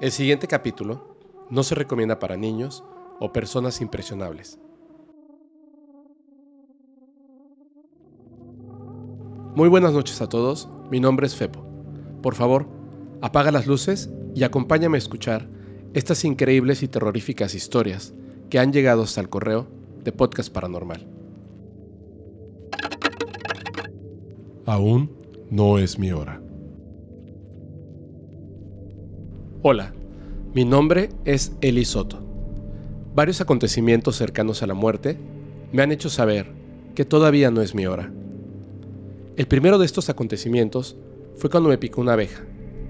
El siguiente capítulo no se recomienda para niños o personas impresionables. Muy buenas noches a todos, mi nombre es Fepo. Por favor, apaga las luces y acompáñame a escuchar estas increíbles y terroríficas historias que han llegado hasta el correo de Podcast Paranormal. Aún no es mi hora. Hola, mi nombre es Eli Soto. Varios acontecimientos cercanos a la muerte me han hecho saber que todavía no es mi hora. El primero de estos acontecimientos fue cuando me picó una abeja,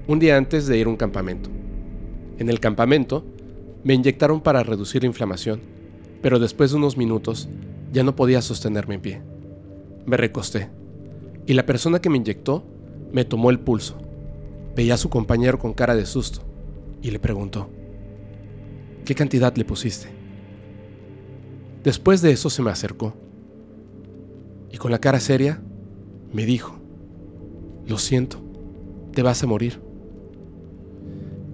un día antes de ir a un campamento. En el campamento me inyectaron para reducir la inflamación, pero después de unos minutos ya no podía sostenerme en pie. Me recosté y la persona que me inyectó me tomó el pulso. Veía a su compañero con cara de susto y le preguntó, ¿qué cantidad le pusiste? Después de eso se me acercó y con la cara seria me dijo, lo siento, te vas a morir.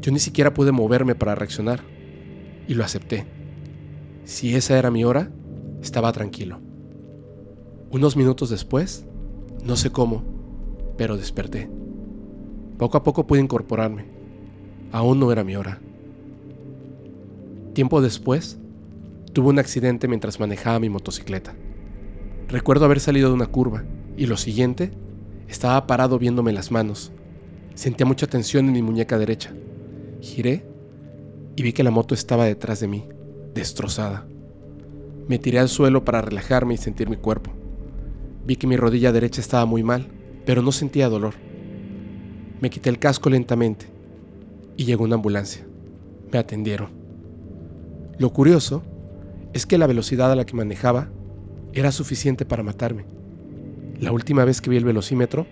Yo ni siquiera pude moverme para reaccionar y lo acepté. Si esa era mi hora, estaba tranquilo. Unos minutos después, no sé cómo, pero desperté. Poco a poco pude incorporarme Aún no era mi hora. Tiempo después, tuve un accidente mientras manejaba mi motocicleta. Recuerdo haber salido de una curva y lo siguiente, estaba parado viéndome las manos. Sentía mucha tensión en mi muñeca derecha. Giré y vi que la moto estaba detrás de mí, destrozada. Me tiré al suelo para relajarme y sentir mi cuerpo. Vi que mi rodilla derecha estaba muy mal, pero no sentía dolor. Me quité el casco lentamente y llegó una ambulancia. Me atendieron. Lo curioso es que la velocidad a la que manejaba era suficiente para matarme. La última vez que vi el velocímetro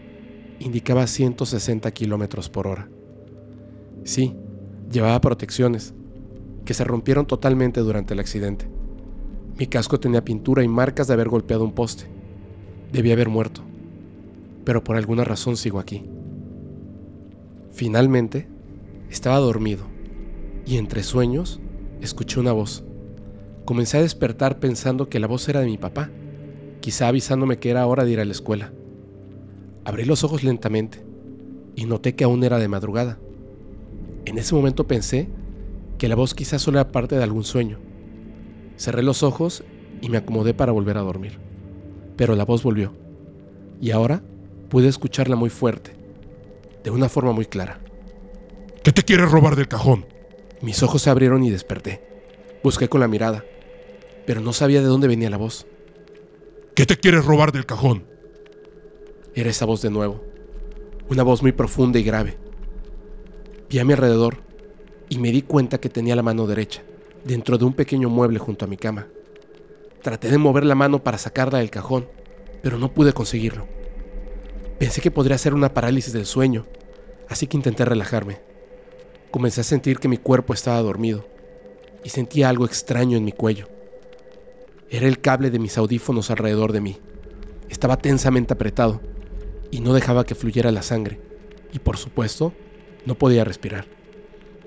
indicaba 160 kilómetros por hora. Sí, llevaba protecciones, que se rompieron totalmente durante el accidente. Mi casco tenía pintura y marcas de haber golpeado un poste. Debía haber muerto, pero por alguna razón sigo aquí. Finalmente, estaba dormido y entre sueños escuché una voz. Comencé a despertar pensando que la voz era de mi papá, quizá avisándome que era hora de ir a la escuela. Abrí los ojos lentamente y noté que aún era de madrugada. En ese momento pensé que la voz quizás solo era parte de algún sueño. Cerré los ojos y me acomodé para volver a dormir. Pero la voz volvió. Y ahora pude escucharla muy fuerte, de una forma muy clara. ¿Qué te quieres robar del cajón? Mis ojos se abrieron y desperté. Busqué con la mirada, pero no sabía de dónde venía la voz. ¿Qué te quieres robar del cajón? Era esa voz de nuevo, una voz muy profunda y grave. Vi a mi alrededor y me di cuenta que tenía la mano derecha dentro de un pequeño mueble junto a mi cama. Traté de mover la mano para sacarla del cajón, pero no pude conseguirlo. Pensé que podría ser una parálisis del sueño, así que intenté relajarme. Comencé a sentir que mi cuerpo estaba dormido y sentía algo extraño en mi cuello. Era el cable de mis audífonos alrededor de mí. Estaba tensamente apretado y no dejaba que fluyera la sangre. Y por supuesto, no podía respirar.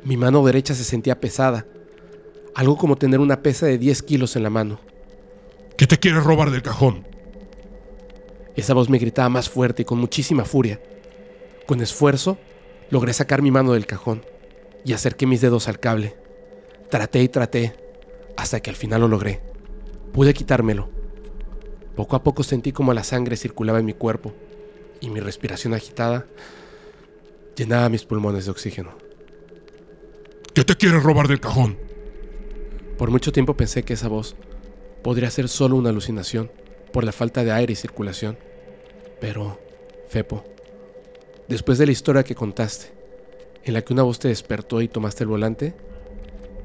Mi mano derecha se sentía pesada, algo como tener una pesa de 10 kilos en la mano. ¿Qué te quieres robar del cajón? Esa voz me gritaba más fuerte y con muchísima furia. Con esfuerzo, logré sacar mi mano del cajón y acerqué mis dedos al cable. Traté y traté, hasta que al final lo logré. Pude quitármelo. Poco a poco sentí como la sangre circulaba en mi cuerpo y mi respiración agitada llenaba mis pulmones de oxígeno. ¿Qué te quieres robar del cajón? Por mucho tiempo pensé que esa voz podría ser solo una alucinación por la falta de aire y circulación. Pero, Fepo, después de la historia que contaste, en la que una voz te despertó y tomaste el volante,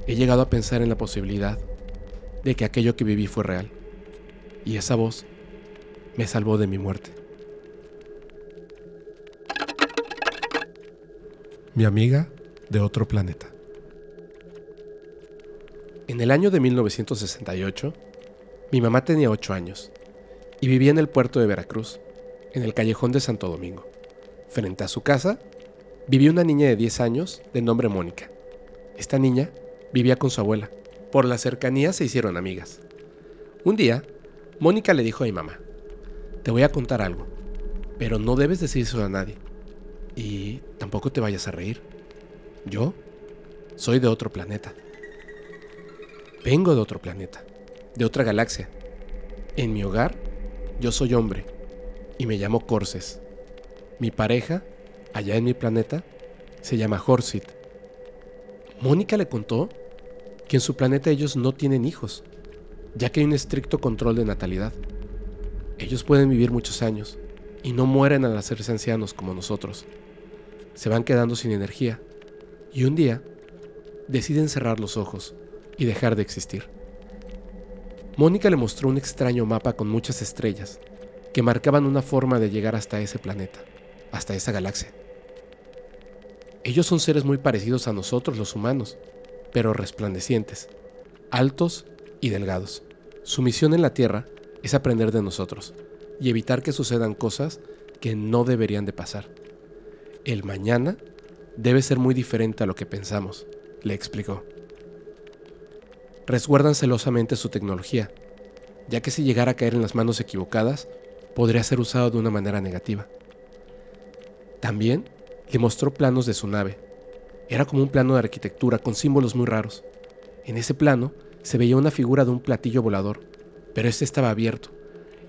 he llegado a pensar en la posibilidad de que aquello que viví fue real. Y esa voz me salvó de mi muerte. Mi amiga de otro planeta. En el año de 1968, mi mamá tenía 8 años y vivía en el puerto de Veracruz, en el callejón de Santo Domingo. Frente a su casa vivía una niña de 10 años de nombre Mónica. Esta niña vivía con su abuela. Por la cercanía se hicieron amigas. Un día, Mónica le dijo a mi mamá, te voy a contar algo, pero no debes decírselo a nadie. Y tampoco te vayas a reír. Yo soy de otro planeta. Vengo de otro planeta, de otra galaxia. En mi hogar, yo soy hombre y me llamo Corses. Mi pareja, allá en mi planeta, se llama Horsit. Mónica le contó que en su planeta ellos no tienen hijos, ya que hay un estricto control de natalidad. Ellos pueden vivir muchos años y no mueren al hacerse ancianos como nosotros. Se van quedando sin energía y un día deciden cerrar los ojos y dejar de existir. Mónica le mostró un extraño mapa con muchas estrellas que marcaban una forma de llegar hasta ese planeta, hasta esa galaxia. Ellos son seres muy parecidos a nosotros los humanos, pero resplandecientes, altos y delgados. Su misión en la Tierra es aprender de nosotros y evitar que sucedan cosas que no deberían de pasar. El mañana debe ser muy diferente a lo que pensamos, le explicó. Resguardan celosamente su tecnología, ya que si llegara a caer en las manos equivocadas, podría ser usado de una manera negativa. También le mostró planos de su nave. Era como un plano de arquitectura con símbolos muy raros. En ese plano se veía una figura de un platillo volador, pero este estaba abierto.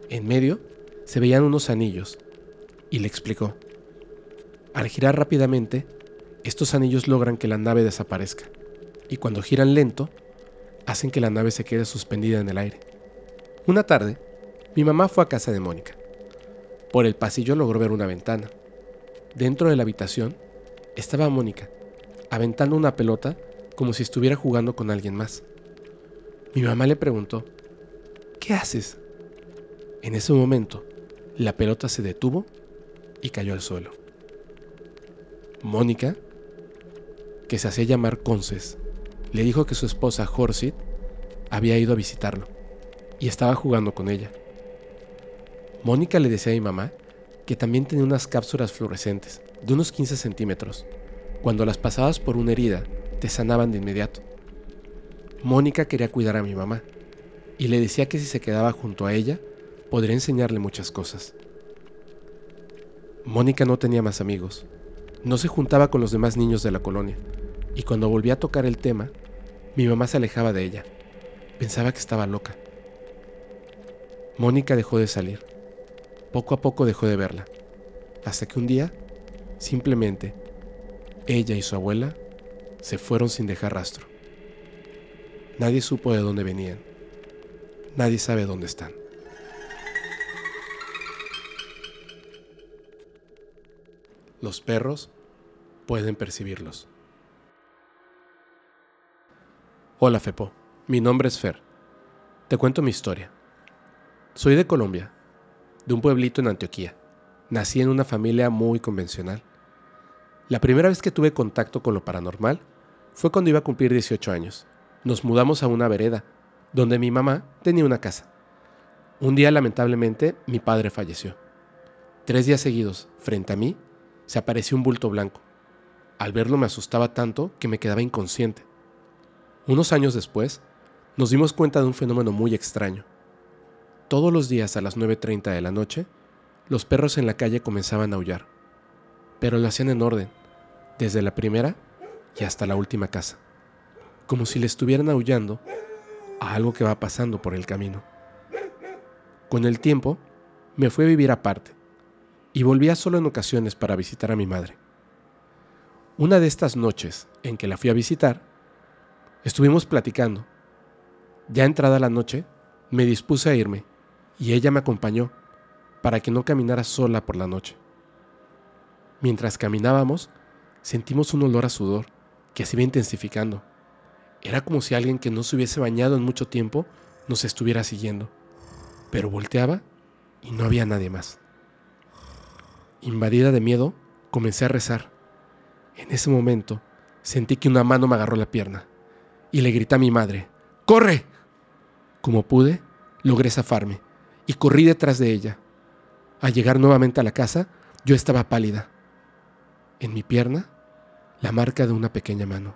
En medio se veían unos anillos, y le explicó. Al girar rápidamente, estos anillos logran que la nave desaparezca, y cuando giran lento, hacen que la nave se quede suspendida en el aire. Una tarde, mi mamá fue a casa de Mónica. Por el pasillo logró ver una ventana. Dentro de la habitación estaba Mónica, aventando una pelota como si estuviera jugando con alguien más. Mi mamá le preguntó, ¿qué haces? En ese momento, la pelota se detuvo y cayó al suelo. Mónica, que se hacía llamar Conces, le dijo que su esposa Horsit había ido a visitarlo y estaba jugando con ella. Mónica le decía a mi mamá que también tenía unas cápsulas fluorescentes de unos 15 centímetros. Cuando las pasabas por una herida, te sanaban de inmediato. Mónica quería cuidar a mi mamá y le decía que si se quedaba junto a ella, podría enseñarle muchas cosas. Mónica no tenía más amigos. No se juntaba con los demás niños de la colonia y cuando volvía a tocar el tema, mi mamá se alejaba de ella. Pensaba que estaba loca. Mónica dejó de salir poco a poco dejó de verla, hasta que un día, simplemente, ella y su abuela se fueron sin dejar rastro. Nadie supo de dónde venían. Nadie sabe dónde están. Los perros pueden percibirlos. Hola Fepo, mi nombre es Fer. Te cuento mi historia. Soy de Colombia de un pueblito en Antioquía. Nací en una familia muy convencional. La primera vez que tuve contacto con lo paranormal fue cuando iba a cumplir 18 años. Nos mudamos a una vereda, donde mi mamá tenía una casa. Un día, lamentablemente, mi padre falleció. Tres días seguidos, frente a mí, se apareció un bulto blanco. Al verlo me asustaba tanto que me quedaba inconsciente. Unos años después, nos dimos cuenta de un fenómeno muy extraño. Todos los días a las 9.30 de la noche, los perros en la calle comenzaban a aullar, pero lo hacían en orden, desde la primera y hasta la última casa, como si le estuvieran aullando a algo que va pasando por el camino. Con el tiempo, me fui a vivir aparte y volvía solo en ocasiones para visitar a mi madre. Una de estas noches en que la fui a visitar, estuvimos platicando. Ya entrada la noche, me dispuse a irme y ella me acompañó para que no caminara sola por la noche. Mientras caminábamos, sentimos un olor a sudor que se iba intensificando. Era como si alguien que no se hubiese bañado en mucho tiempo nos estuviera siguiendo. Pero volteaba y no había nadie más. Invadida de miedo, comencé a rezar. En ese momento, sentí que una mano me agarró la pierna y le grité a mi madre, ¡Corre! Como pude, logré zafarme y corrí detrás de ella. Al llegar nuevamente a la casa, yo estaba pálida. En mi pierna, la marca de una pequeña mano.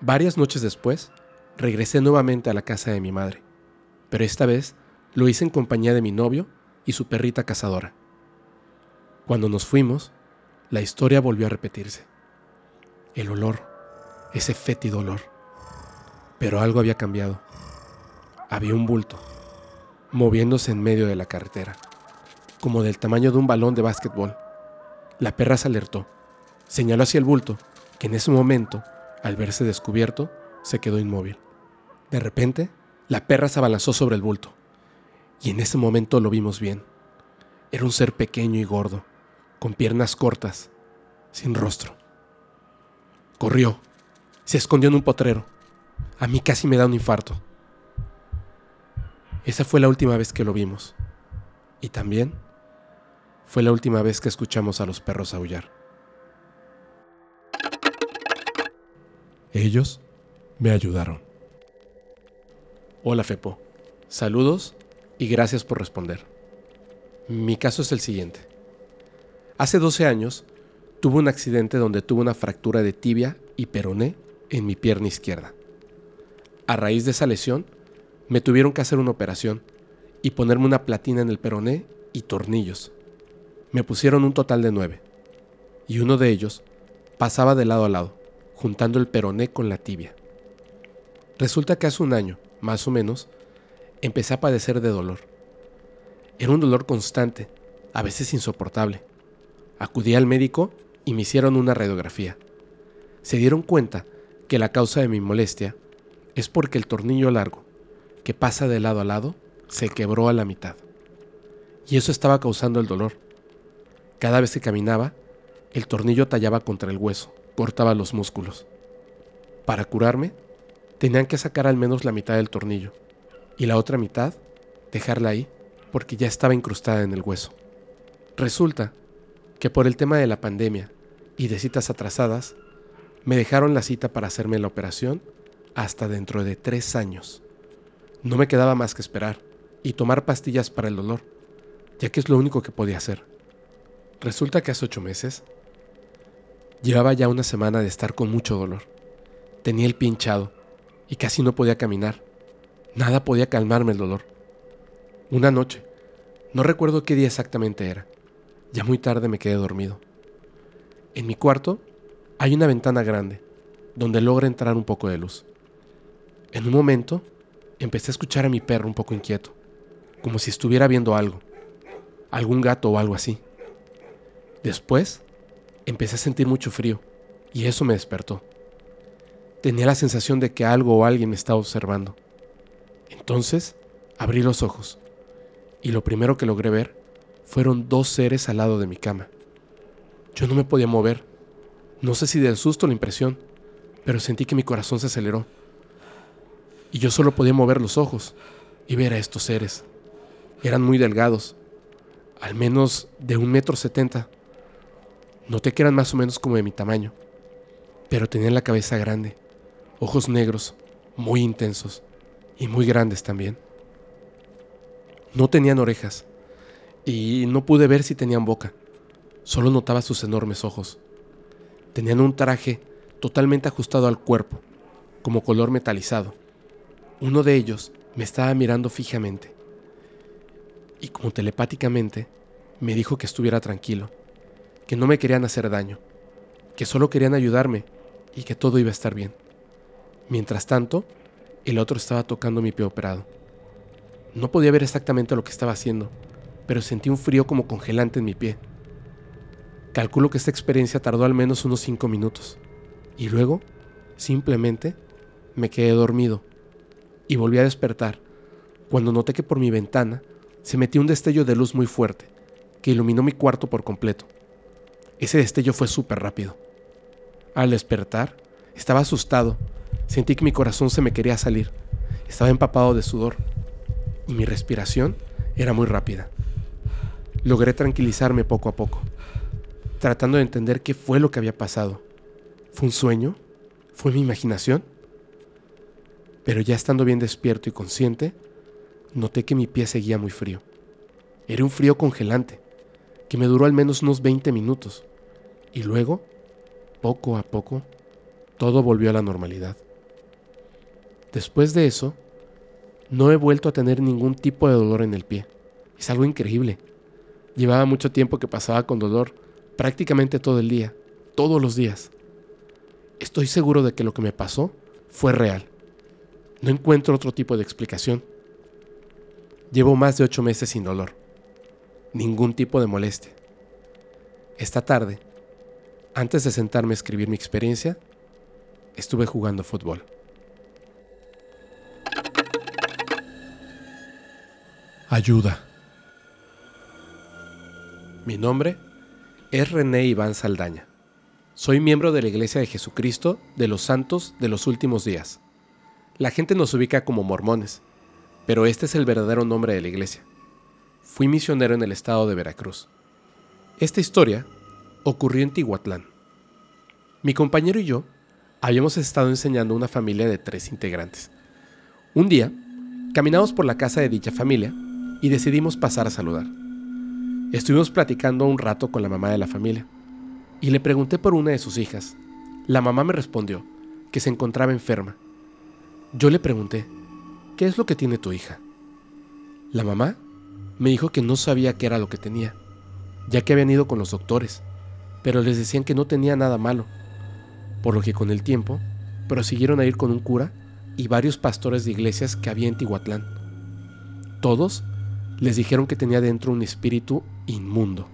Varias noches después, regresé nuevamente a la casa de mi madre, pero esta vez lo hice en compañía de mi novio y su perrita cazadora. Cuando nos fuimos, la historia volvió a repetirse. El olor, ese fétido olor. Pero algo había cambiado. Había un bulto, moviéndose en medio de la carretera, como del tamaño de un balón de básquetbol. La perra se alertó, señaló hacia el bulto, que en ese momento, al verse descubierto, se quedó inmóvil. De repente, la perra se abalanzó sobre el bulto, y en ese momento lo vimos bien. Era un ser pequeño y gordo, con piernas cortas, sin rostro. Corrió, se escondió en un potrero. A mí casi me da un infarto. Esa fue la última vez que lo vimos. Y también fue la última vez que escuchamos a los perros aullar. Ellos me ayudaron. Hola Fepo, saludos y gracias por responder. Mi caso es el siguiente. Hace 12 años tuve un accidente donde tuve una fractura de tibia y peroné en mi pierna izquierda. A raíz de esa lesión, me tuvieron que hacer una operación y ponerme una platina en el peroné y tornillos. Me pusieron un total de nueve, y uno de ellos pasaba de lado a lado, juntando el peroné con la tibia. Resulta que hace un año, más o menos, empecé a padecer de dolor. Era un dolor constante, a veces insoportable. Acudí al médico y me hicieron una radiografía. Se dieron cuenta que la causa de mi molestia es porque el tornillo largo, que pasa de lado a lado, se quebró a la mitad. Y eso estaba causando el dolor. Cada vez que caminaba, el tornillo tallaba contra el hueso, cortaba los músculos. Para curarme, tenían que sacar al menos la mitad del tornillo y la otra mitad dejarla ahí porque ya estaba incrustada en el hueso. Resulta que por el tema de la pandemia y de citas atrasadas, me dejaron la cita para hacerme la operación hasta dentro de tres años. No me quedaba más que esperar y tomar pastillas para el dolor, ya que es lo único que podía hacer. Resulta que hace ocho meses llevaba ya una semana de estar con mucho dolor. Tenía el pie hinchado y casi no podía caminar. Nada podía calmarme el dolor. Una noche, no recuerdo qué día exactamente era, ya muy tarde me quedé dormido. En mi cuarto hay una ventana grande, donde logra entrar un poco de luz. En un momento, empecé a escuchar a mi perro un poco inquieto, como si estuviera viendo algo, algún gato o algo así. Después, empecé a sentir mucho frío, y eso me despertó. Tenía la sensación de que algo o alguien me estaba observando. Entonces, abrí los ojos, y lo primero que logré ver fueron dos seres al lado de mi cama. Yo no me podía mover, no sé si del susto o la impresión, pero sentí que mi corazón se aceleró. Y yo solo podía mover los ojos y ver a estos seres. Eran muy delgados, al menos de un metro setenta. Noté que eran más o menos como de mi tamaño, pero tenían la cabeza grande, ojos negros, muy intensos y muy grandes también. No tenían orejas y no pude ver si tenían boca, solo notaba sus enormes ojos. Tenían un traje totalmente ajustado al cuerpo, como color metalizado. Uno de ellos me estaba mirando fijamente y como telepáticamente me dijo que estuviera tranquilo, que no me querían hacer daño, que solo querían ayudarme y que todo iba a estar bien. Mientras tanto, el otro estaba tocando mi pie operado. No podía ver exactamente lo que estaba haciendo, pero sentí un frío como congelante en mi pie. Calculo que esta experiencia tardó al menos unos cinco minutos. Y luego, simplemente, me quedé dormido. Y volví a despertar cuando noté que por mi ventana se metió un destello de luz muy fuerte, que iluminó mi cuarto por completo. Ese destello fue súper rápido. Al despertar, estaba asustado. Sentí que mi corazón se me quería salir. Estaba empapado de sudor. Y mi respiración era muy rápida. Logré tranquilizarme poco a poco tratando de entender qué fue lo que había pasado. ¿Fue un sueño? ¿Fue mi imaginación? Pero ya estando bien despierto y consciente, noté que mi pie seguía muy frío. Era un frío congelante, que me duró al menos unos 20 minutos. Y luego, poco a poco, todo volvió a la normalidad. Después de eso, no he vuelto a tener ningún tipo de dolor en el pie. Es algo increíble. Llevaba mucho tiempo que pasaba con dolor, prácticamente todo el día, todos los días. Estoy seguro de que lo que me pasó fue real. No encuentro otro tipo de explicación. Llevo más de ocho meses sin dolor. Ningún tipo de molestia. Esta tarde, antes de sentarme a escribir mi experiencia, estuve jugando fútbol. Ayuda. Mi nombre es René Iván Saldaña. Soy miembro de la Iglesia de Jesucristo de los Santos de los Últimos Días. La gente nos ubica como mormones, pero este es el verdadero nombre de la iglesia. Fui misionero en el estado de Veracruz. Esta historia ocurrió en Tihuatlán. Mi compañero y yo habíamos estado enseñando a una familia de tres integrantes. Un día, caminamos por la casa de dicha familia y decidimos pasar a saludar. Estuvimos platicando un rato con la mamá de la familia y le pregunté por una de sus hijas. La mamá me respondió que se encontraba enferma. Yo le pregunté, ¿qué es lo que tiene tu hija? La mamá me dijo que no sabía qué era lo que tenía, ya que habían ido con los doctores, pero les decían que no tenía nada malo, por lo que con el tiempo prosiguieron a ir con un cura y varios pastores de iglesias que había en Tihuatlán. Todos les dijeron que tenía dentro un espíritu inmundo.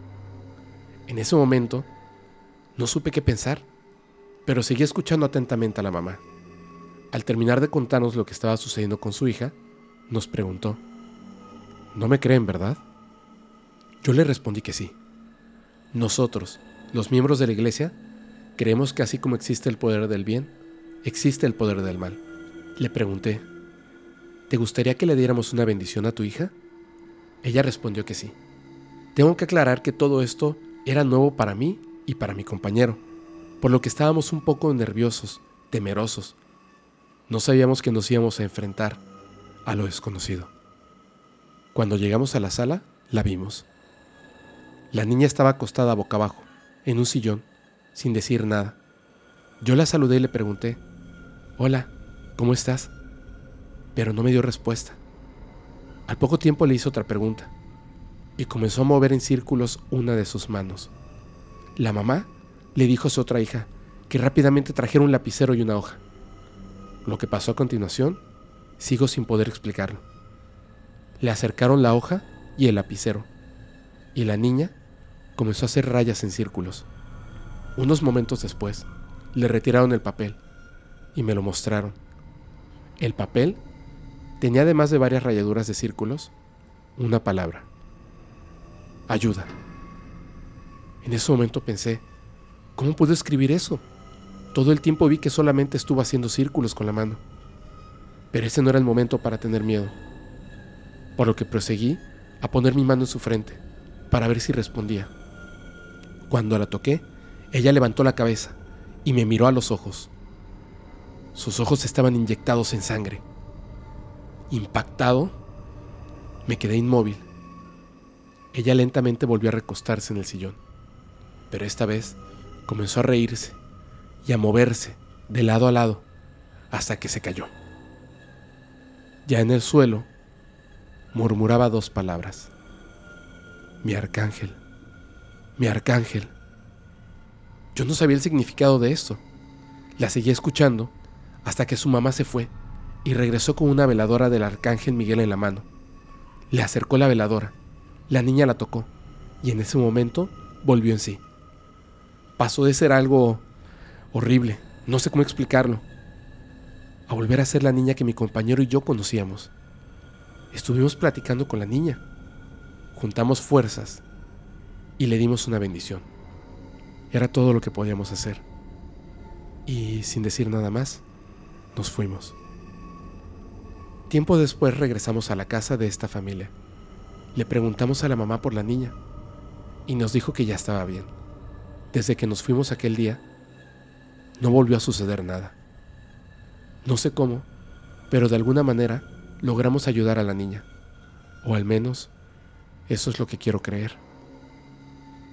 En ese momento, no supe qué pensar, pero seguí escuchando atentamente a la mamá. Al terminar de contarnos lo que estaba sucediendo con su hija, nos preguntó, ¿no me creen, verdad? Yo le respondí que sí. Nosotros, los miembros de la iglesia, creemos que así como existe el poder del bien, existe el poder del mal. Le pregunté, ¿te gustaría que le diéramos una bendición a tu hija? Ella respondió que sí. Tengo que aclarar que todo esto era nuevo para mí y para mi compañero, por lo que estábamos un poco nerviosos, temerosos. No sabíamos que nos íbamos a enfrentar a lo desconocido. Cuando llegamos a la sala, la vimos. La niña estaba acostada boca abajo, en un sillón, sin decir nada. Yo la saludé y le pregunté, Hola, ¿cómo estás? Pero no me dio respuesta. Al poco tiempo le hizo otra pregunta y comenzó a mover en círculos una de sus manos. La mamá le dijo a su otra hija que rápidamente trajera un lapicero y una hoja. Lo que pasó a continuación, sigo sin poder explicarlo. Le acercaron la hoja y el lapicero, y la niña comenzó a hacer rayas en círculos. Unos momentos después, le retiraron el papel y me lo mostraron. El papel Tenía además de varias rayaduras de círculos, una palabra. Ayuda. En ese momento pensé, ¿cómo puedo escribir eso? Todo el tiempo vi que solamente estuvo haciendo círculos con la mano. Pero ese no era el momento para tener miedo. Por lo que proseguí a poner mi mano en su frente, para ver si respondía. Cuando la toqué, ella levantó la cabeza y me miró a los ojos. Sus ojos estaban inyectados en sangre. Impactado, me quedé inmóvil. Ella lentamente volvió a recostarse en el sillón, pero esta vez comenzó a reírse y a moverse de lado a lado hasta que se cayó. Ya en el suelo, murmuraba dos palabras. Mi arcángel, mi arcángel. Yo no sabía el significado de esto. La seguía escuchando hasta que su mamá se fue y regresó con una veladora del arcángel Miguel en la mano. Le acercó la veladora, la niña la tocó y en ese momento volvió en sí. Pasó de ser algo horrible, no sé cómo explicarlo, a volver a ser la niña que mi compañero y yo conocíamos. Estuvimos platicando con la niña, juntamos fuerzas y le dimos una bendición. Era todo lo que podíamos hacer. Y sin decir nada más, nos fuimos. Tiempo después regresamos a la casa de esta familia. Le preguntamos a la mamá por la niña y nos dijo que ya estaba bien. Desde que nos fuimos aquel día, no volvió a suceder nada. No sé cómo, pero de alguna manera logramos ayudar a la niña. O al menos, eso es lo que quiero creer.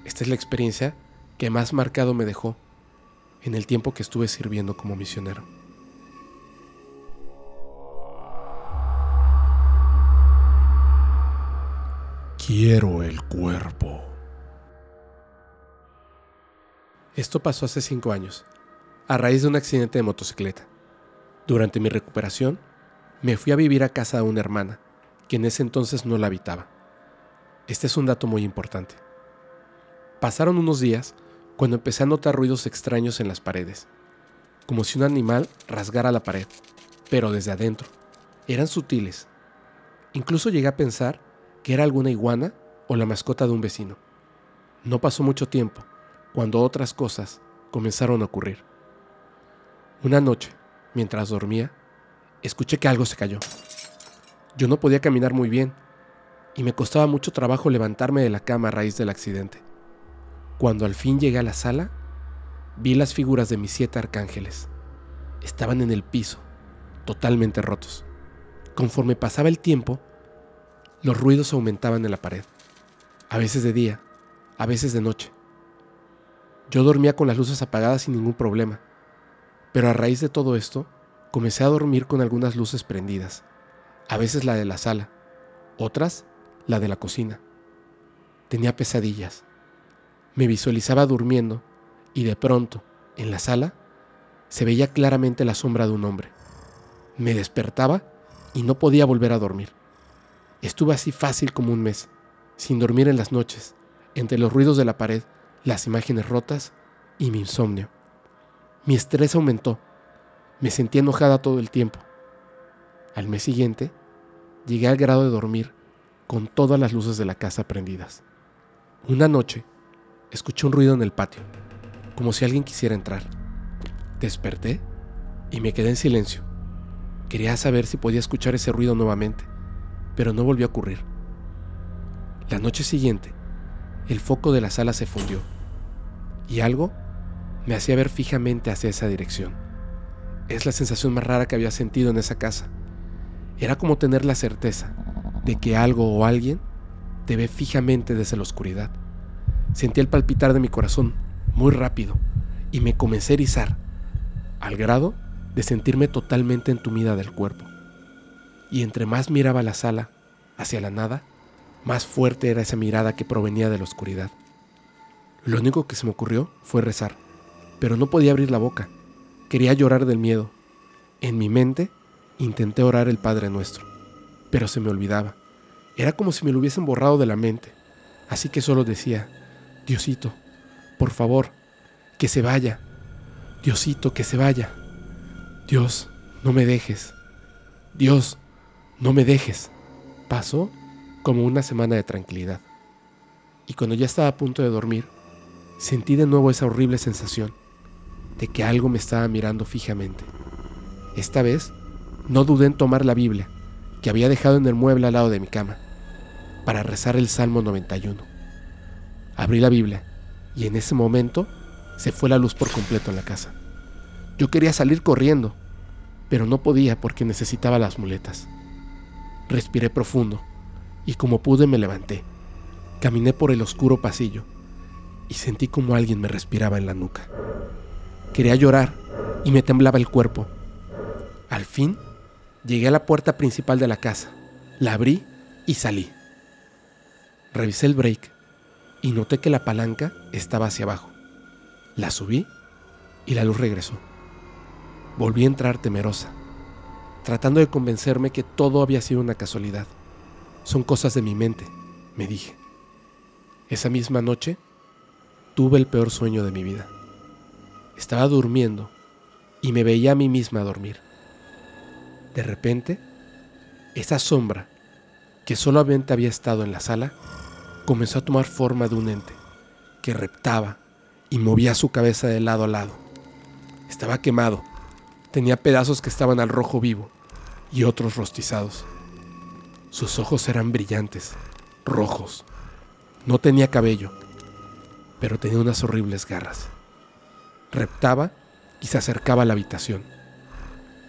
Esta es la experiencia que más marcado me dejó en el tiempo que estuve sirviendo como misionero. Quiero el cuerpo. Esto pasó hace cinco años, a raíz de un accidente de motocicleta. Durante mi recuperación, me fui a vivir a casa de una hermana, que en ese entonces no la habitaba. Este es un dato muy importante. Pasaron unos días cuando empecé a notar ruidos extraños en las paredes, como si un animal rasgara la pared, pero desde adentro. Eran sutiles. Incluso llegué a pensar que era alguna iguana o la mascota de un vecino. No pasó mucho tiempo cuando otras cosas comenzaron a ocurrir. Una noche, mientras dormía, escuché que algo se cayó. Yo no podía caminar muy bien y me costaba mucho trabajo levantarme de la cama a raíz del accidente. Cuando al fin llegué a la sala, vi las figuras de mis siete arcángeles. Estaban en el piso, totalmente rotos. Conforme pasaba el tiempo, los ruidos aumentaban en la pared, a veces de día, a veces de noche. Yo dormía con las luces apagadas sin ningún problema, pero a raíz de todo esto, comencé a dormir con algunas luces prendidas, a veces la de la sala, otras la de la cocina. Tenía pesadillas. Me visualizaba durmiendo y de pronto, en la sala, se veía claramente la sombra de un hombre. Me despertaba y no podía volver a dormir. Estuve así fácil como un mes, sin dormir en las noches, entre los ruidos de la pared, las imágenes rotas y mi insomnio. Mi estrés aumentó. Me sentía enojada todo el tiempo. Al mes siguiente, llegué al grado de dormir con todas las luces de la casa prendidas. Una noche, escuché un ruido en el patio, como si alguien quisiera entrar. Desperté y me quedé en silencio. Quería saber si podía escuchar ese ruido nuevamente pero no volvió a ocurrir. La noche siguiente, el foco de la sala se fundió y algo me hacía ver fijamente hacia esa dirección. Es la sensación más rara que había sentido en esa casa. Era como tener la certeza de que algo o alguien te ve fijamente desde la oscuridad. Sentí el palpitar de mi corazón muy rápido y me comencé a erizar, al grado de sentirme totalmente entumida del cuerpo y entre más miraba la sala, hacia la nada, más fuerte era esa mirada que provenía de la oscuridad. Lo único que se me ocurrió fue rezar, pero no podía abrir la boca. Quería llorar del miedo. En mi mente intenté orar el Padre Nuestro, pero se me olvidaba. Era como si me lo hubiesen borrado de la mente. Así que solo decía, Diosito, por favor, que se vaya. Diosito, que se vaya. Dios, no me dejes. Dios, no me dejes. Pasó como una semana de tranquilidad. Y cuando ya estaba a punto de dormir, sentí de nuevo esa horrible sensación de que algo me estaba mirando fijamente. Esta vez, no dudé en tomar la Biblia, que había dejado en el mueble al lado de mi cama, para rezar el Salmo 91. Abrí la Biblia y en ese momento se fue la luz por completo en la casa. Yo quería salir corriendo, pero no podía porque necesitaba las muletas. Respiré profundo y como pude me levanté. Caminé por el oscuro pasillo y sentí como alguien me respiraba en la nuca. Quería llorar y me temblaba el cuerpo. Al fin, llegué a la puerta principal de la casa, la abrí y salí. Revisé el break y noté que la palanca estaba hacia abajo. La subí y la luz regresó. Volví a entrar temerosa tratando de convencerme que todo había sido una casualidad. Son cosas de mi mente, me dije. Esa misma noche tuve el peor sueño de mi vida. Estaba durmiendo y me veía a mí misma dormir. De repente, esa sombra, que solamente había estado en la sala, comenzó a tomar forma de un ente que reptaba y movía su cabeza de lado a lado. Estaba quemado Tenía pedazos que estaban al rojo vivo y otros rostizados. Sus ojos eran brillantes, rojos. No tenía cabello, pero tenía unas horribles garras. Reptaba y se acercaba a la habitación.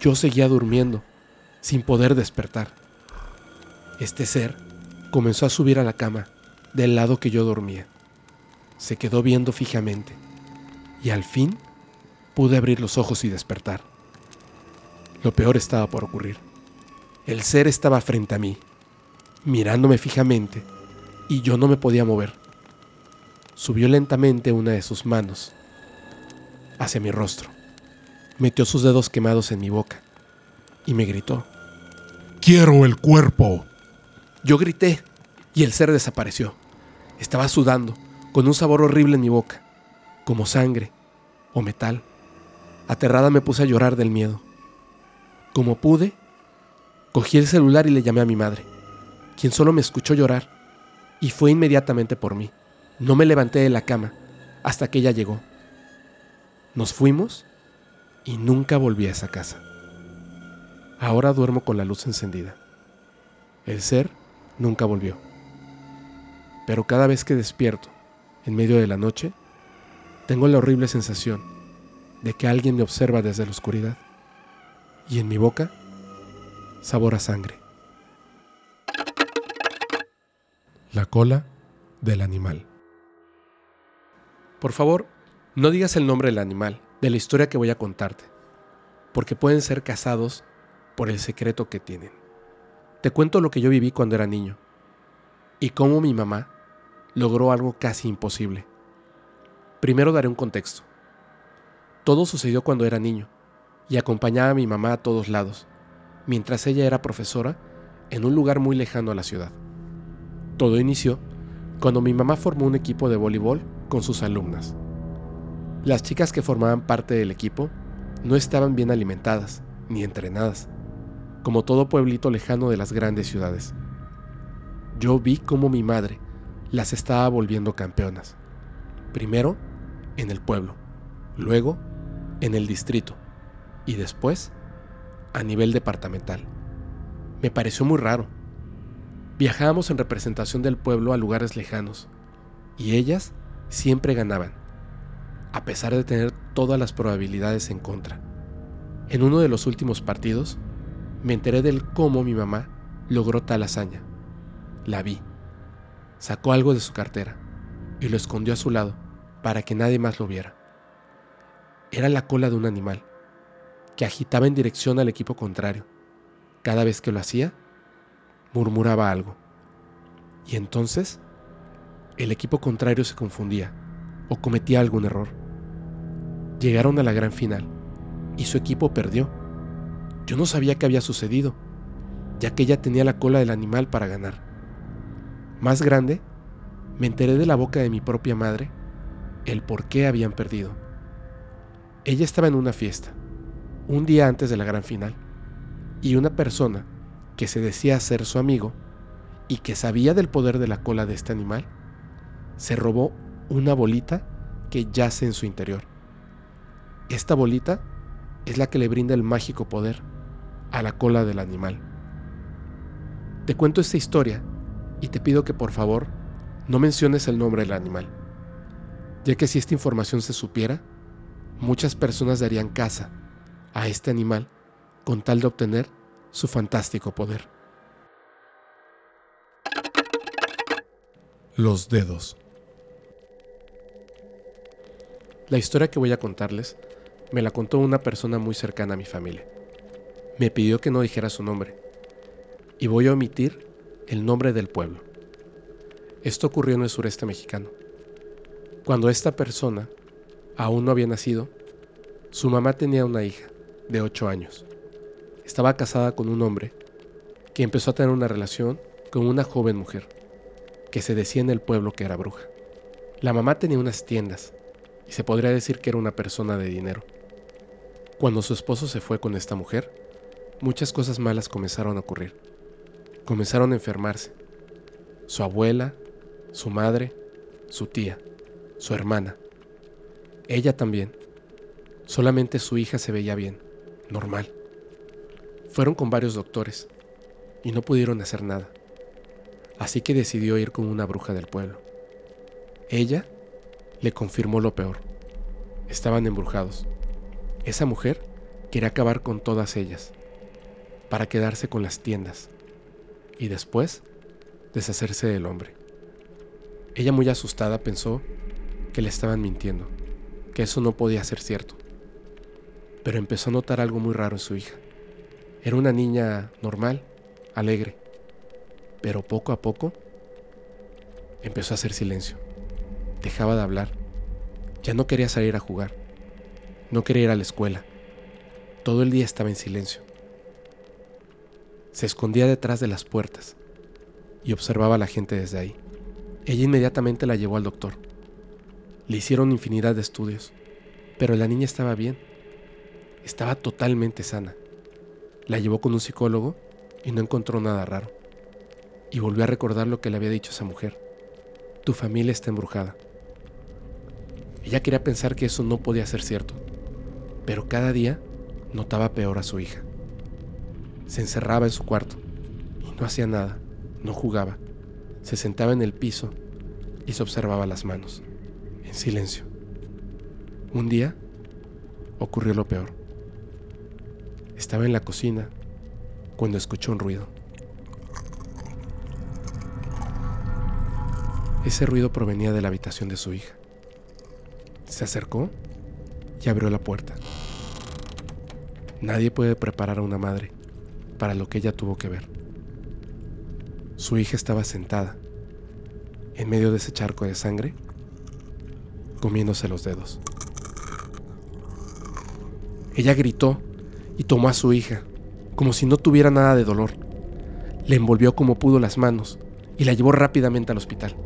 Yo seguía durmiendo, sin poder despertar. Este ser comenzó a subir a la cama del lado que yo dormía. Se quedó viendo fijamente y al fin pude abrir los ojos y despertar. Lo peor estaba por ocurrir. El ser estaba frente a mí, mirándome fijamente, y yo no me podía mover. Subió lentamente una de sus manos hacia mi rostro. Metió sus dedos quemados en mi boca y me gritó. Quiero el cuerpo. Yo grité y el ser desapareció. Estaba sudando, con un sabor horrible en mi boca, como sangre o metal. Aterrada me puse a llorar del miedo. Como pude, cogí el celular y le llamé a mi madre, quien solo me escuchó llorar y fue inmediatamente por mí. No me levanté de la cama hasta que ella llegó. Nos fuimos y nunca volví a esa casa. Ahora duermo con la luz encendida. El ser nunca volvió. Pero cada vez que despierto, en medio de la noche, tengo la horrible sensación de que alguien me observa desde la oscuridad y en mi boca sabor a sangre. La cola del animal. Por favor, no digas el nombre del animal, de la historia que voy a contarte, porque pueden ser casados por el secreto que tienen. Te cuento lo que yo viví cuando era niño y cómo mi mamá logró algo casi imposible. Primero daré un contexto. Todo sucedió cuando era niño y acompañaba a mi mamá a todos lados, mientras ella era profesora en un lugar muy lejano a la ciudad. Todo inició cuando mi mamá formó un equipo de voleibol con sus alumnas. Las chicas que formaban parte del equipo no estaban bien alimentadas ni entrenadas, como todo pueblito lejano de las grandes ciudades. Yo vi cómo mi madre las estaba volviendo campeonas. Primero en el pueblo, luego en el distrito y después a nivel departamental. Me pareció muy raro. Viajábamos en representación del pueblo a lugares lejanos y ellas siempre ganaban, a pesar de tener todas las probabilidades en contra. En uno de los últimos partidos, me enteré del cómo mi mamá logró tal hazaña. La vi. Sacó algo de su cartera y lo escondió a su lado para que nadie más lo viera. Era la cola de un animal que agitaba en dirección al equipo contrario. Cada vez que lo hacía, murmuraba algo. Y entonces, el equipo contrario se confundía o cometía algún error. Llegaron a la gran final y su equipo perdió. Yo no sabía qué había sucedido, ya que ella tenía la cola del animal para ganar. Más grande, me enteré de la boca de mi propia madre el por qué habían perdido. Ella estaba en una fiesta, un día antes de la gran final, y una persona que se decía ser su amigo y que sabía del poder de la cola de este animal, se robó una bolita que yace en su interior. Esta bolita es la que le brinda el mágico poder a la cola del animal. Te cuento esta historia y te pido que por favor no menciones el nombre del animal, ya que si esta información se supiera, muchas personas darían caza a este animal con tal de obtener su fantástico poder. Los dedos. La historia que voy a contarles me la contó una persona muy cercana a mi familia. Me pidió que no dijera su nombre y voy a omitir el nombre del pueblo. Esto ocurrió en el sureste mexicano. Cuando esta persona aún no había nacido, su mamá tenía una hija de 8 años. Estaba casada con un hombre que empezó a tener una relación con una joven mujer que se decía en el pueblo que era bruja. La mamá tenía unas tiendas y se podría decir que era una persona de dinero. Cuando su esposo se fue con esta mujer, muchas cosas malas comenzaron a ocurrir. Comenzaron a enfermarse. Su abuela, su madre, su tía, su hermana. Ella también. Solamente su hija se veía bien normal. Fueron con varios doctores y no pudieron hacer nada. Así que decidió ir con una bruja del pueblo. Ella le confirmó lo peor. Estaban embrujados. Esa mujer quería acabar con todas ellas, para quedarse con las tiendas y después deshacerse del hombre. Ella muy asustada pensó que le estaban mintiendo, que eso no podía ser cierto pero empezó a notar algo muy raro en su hija. Era una niña normal, alegre, pero poco a poco empezó a hacer silencio. Dejaba de hablar. Ya no quería salir a jugar. No quería ir a la escuela. Todo el día estaba en silencio. Se escondía detrás de las puertas y observaba a la gente desde ahí. Ella inmediatamente la llevó al doctor. Le hicieron infinidad de estudios, pero la niña estaba bien. Estaba totalmente sana. La llevó con un psicólogo y no encontró nada raro. Y volvió a recordar lo que le había dicho esa mujer. Tu familia está embrujada. Ella quería pensar que eso no podía ser cierto, pero cada día notaba peor a su hija. Se encerraba en su cuarto y no hacía nada, no jugaba. Se sentaba en el piso y se observaba las manos, en silencio. Un día ocurrió lo peor. Estaba en la cocina cuando escuchó un ruido. Ese ruido provenía de la habitación de su hija. Se acercó y abrió la puerta. Nadie puede preparar a una madre para lo que ella tuvo que ver. Su hija estaba sentada, en medio de ese charco de sangre, comiéndose los dedos. Ella gritó y tomó a su hija, como si no tuviera nada de dolor. Le envolvió como pudo las manos y la llevó rápidamente al hospital.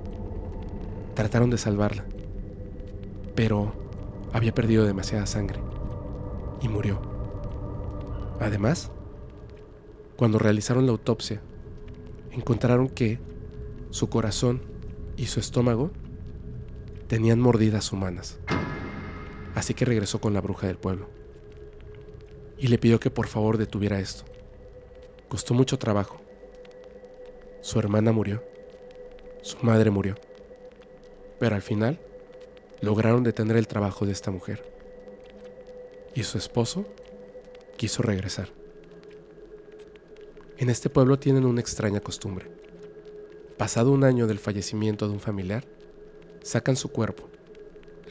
Trataron de salvarla, pero había perdido demasiada sangre y murió. Además, cuando realizaron la autopsia, encontraron que su corazón y su estómago tenían mordidas humanas. Así que regresó con la bruja del pueblo y le pidió que por favor detuviera esto. Costó mucho trabajo. Su hermana murió, su madre murió, pero al final lograron detener el trabajo de esta mujer. Y su esposo quiso regresar. En este pueblo tienen una extraña costumbre. Pasado un año del fallecimiento de un familiar, sacan su cuerpo,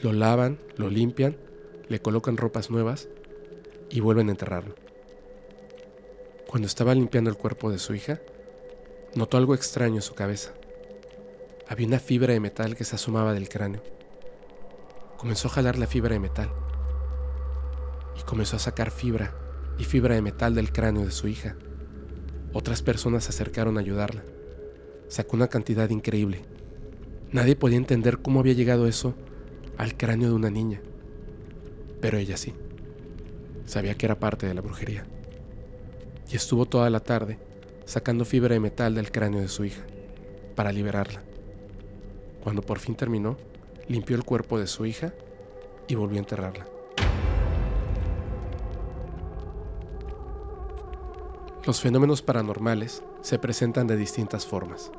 lo lavan, lo limpian, le colocan ropas nuevas y vuelven a enterrarlo. Cuando estaba limpiando el cuerpo de su hija, notó algo extraño en su cabeza. Había una fibra de metal que se asomaba del cráneo. Comenzó a jalar la fibra de metal y comenzó a sacar fibra y fibra de metal del cráneo de su hija. Otras personas se acercaron a ayudarla. Sacó una cantidad increíble. Nadie podía entender cómo había llegado eso al cráneo de una niña. Pero ella sí. Sabía que era parte de la brujería. Y estuvo toda la tarde sacando fibra de metal del cráneo de su hija para liberarla. Cuando por fin terminó, limpió el cuerpo de su hija y volvió a enterrarla. Los fenómenos paranormales se presentan de distintas formas.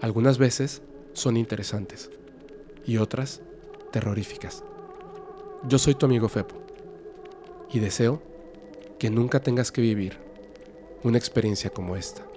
Algunas veces son interesantes y otras terroríficas. Yo soy tu amigo Fepo y deseo que nunca tengas que vivir una experiencia como esta.